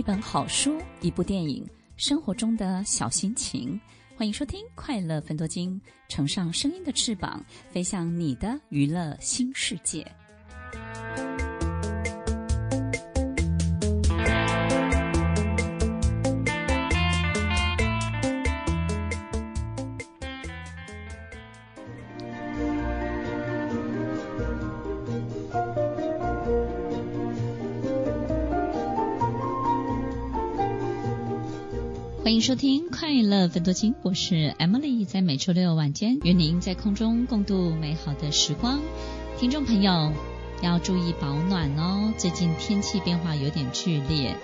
一本好书，一部电影，生活中的小心情。欢迎收听《快乐分多金》，乘上声音的翅膀，飞向你的娱乐新世界。欢迎收听《快乐分多金》，我是 Emily，在每周六晚间与您在空中共度美好的时光。听众朋友要注意保暖哦，最近天气变化有点剧烈，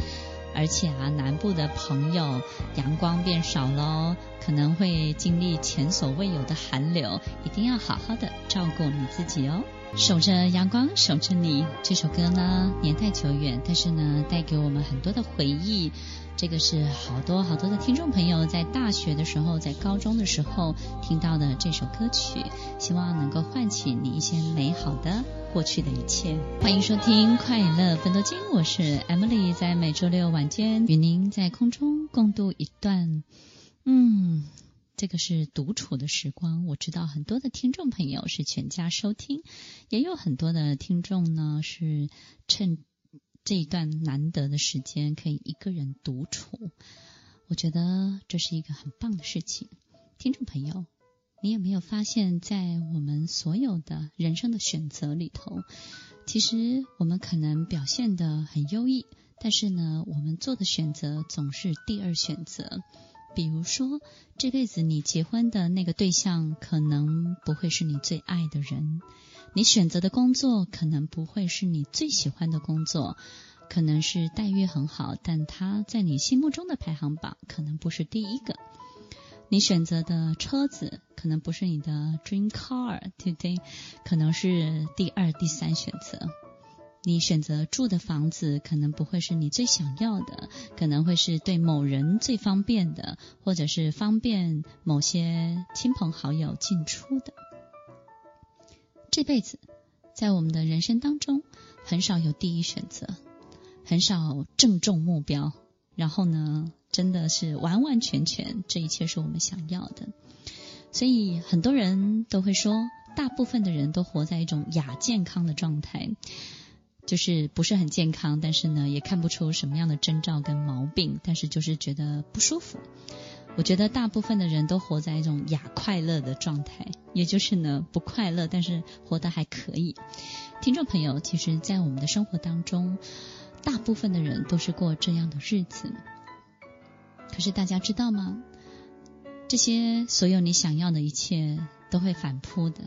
而且啊，南部的朋友阳光变少喽，可能会经历前所未有的寒流，一定要好好的照顾你自己哦。守着阳光，守着你。这首歌呢，年代久远，但是呢，带给我们很多的回忆。这个是好多好多的听众朋友在大学的时候，在高中的时候听到的这首歌曲，希望能够唤起你一些美好的过去的一切。欢迎收听《快乐芬多金》，我是 Emily，在每周六晚间与您在空中共度一段，嗯，这个是独处的时光。我知道很多的听众朋友是全家收听，也有很多的听众呢是趁。这一段难得的时间可以一个人独处，我觉得这是一个很棒的事情。听众朋友，你有没有发现，在我们所有的人生的选择里头，其实我们可能表现得很优异，但是呢，我们做的选择总是第二选择。比如说，这辈子你结婚的那个对象可能不会是你最爱的人。你选择的工作可能不会是你最喜欢的工作，可能是待遇很好，但它在你心目中的排行榜可能不是第一个。你选择的车子可能不是你的 dream car，对不对？可能是第二、第三选择。你选择住的房子可能不会是你最想要的，可能会是对某人最方便的，或者是方便某些亲朋好友进出的。这辈子，在我们的人生当中，很少有第一选择，很少正中目标。然后呢，真的是完完全全，这一切是我们想要的。所以很多人都会说，大部分的人都活在一种亚健康的状态，就是不是很健康，但是呢，也看不出什么样的征兆跟毛病，但是就是觉得不舒服。我觉得大部分的人都活在一种亚快乐的状态，也就是呢，不快乐，但是活得还可以。听众朋友，其实，在我们的生活当中，大部分的人都是过这样的日子。可是大家知道吗？这些所有你想要的一切都会反扑的。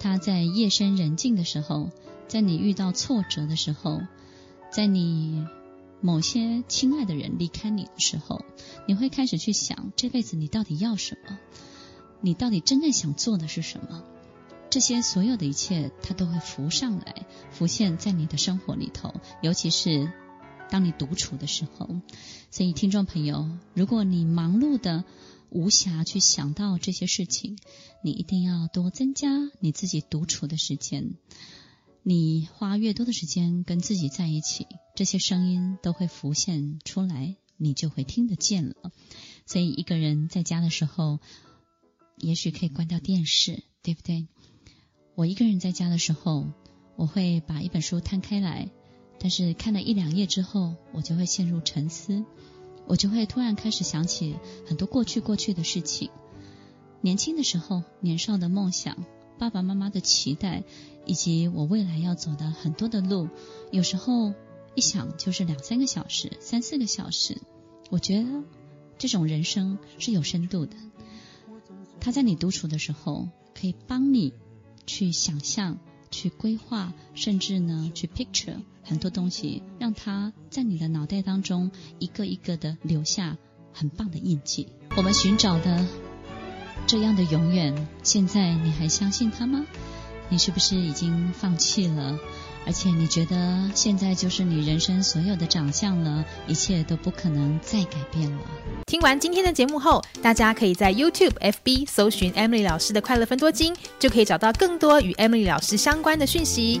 他在夜深人静的时候，在你遇到挫折的时候，在你。某些亲爱的人离开你的时候，你会开始去想，这辈子你到底要什么？你到底真正想做的是什么？这些所有的一切，它都会浮上来，浮现在你的生活里头，尤其是当你独处的时候。所以，听众朋友，如果你忙碌的无暇去想到这些事情，你一定要多增加你自己独处的时间。你花越多的时间跟自己在一起，这些声音都会浮现出来，你就会听得见了。所以一个人在家的时候，也许可以关掉电视，对不对？我一个人在家的时候，我会把一本书摊开来，但是看了一两页之后，我就会陷入沉思，我就会突然开始想起很多过去过去的事情，年轻的时候，年少的梦想。爸爸妈妈的期待，以及我未来要走的很多的路，有时候一想就是两三个小时、三四个小时。我觉得这种人生是有深度的。他在你独处的时候，可以帮你去想象、去规划，甚至呢去 picture 很多东西，让它在你的脑袋当中一个一个的留下很棒的印记。我们寻找的。这样的永远，现在你还相信他吗？你是不是已经放弃了？而且你觉得现在就是你人生所有的长相了，一切都不可能再改变了。听完今天的节目后，大家可以在 YouTube、FB 搜寻 Emily 老师的快乐分多金，就可以找到更多与 Emily 老师相关的讯息。